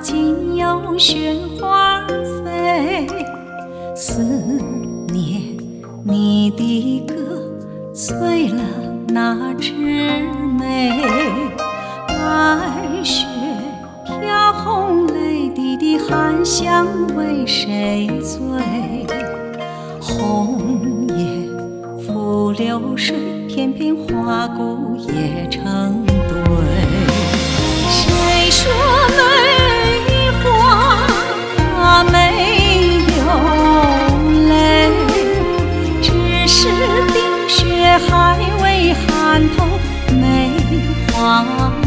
今有雪花飞，思念你的歌醉了那枝梅。白雪飘红泪滴滴，寒香为谁醉？红叶拂流水，片片花骨也成梅花。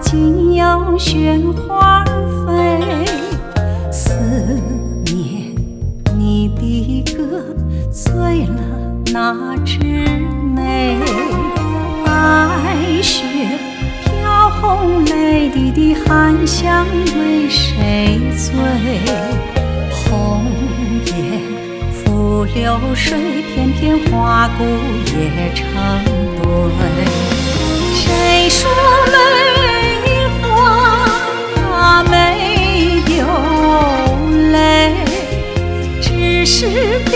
今有雪花飞，思念你的歌醉了那枝梅。白雪飘红泪滴的含香为谁醉？红颜付流水，片片花骨也成堆。谁说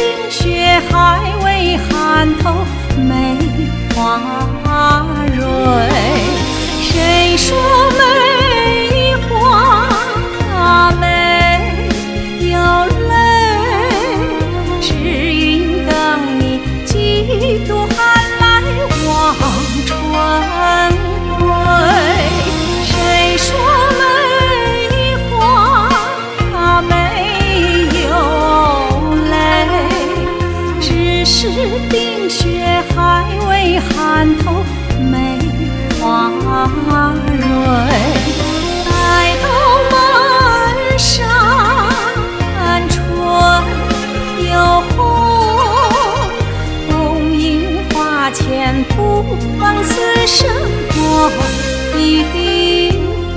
冰雪还未寒透梅花。是冰雪还未寒透梅花蕊，待到满山春又红，红樱花前不枉此生梦一回。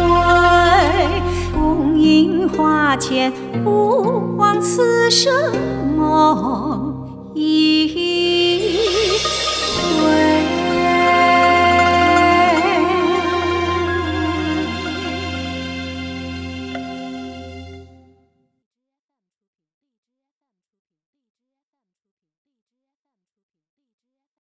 红樱花前不枉此生梦一。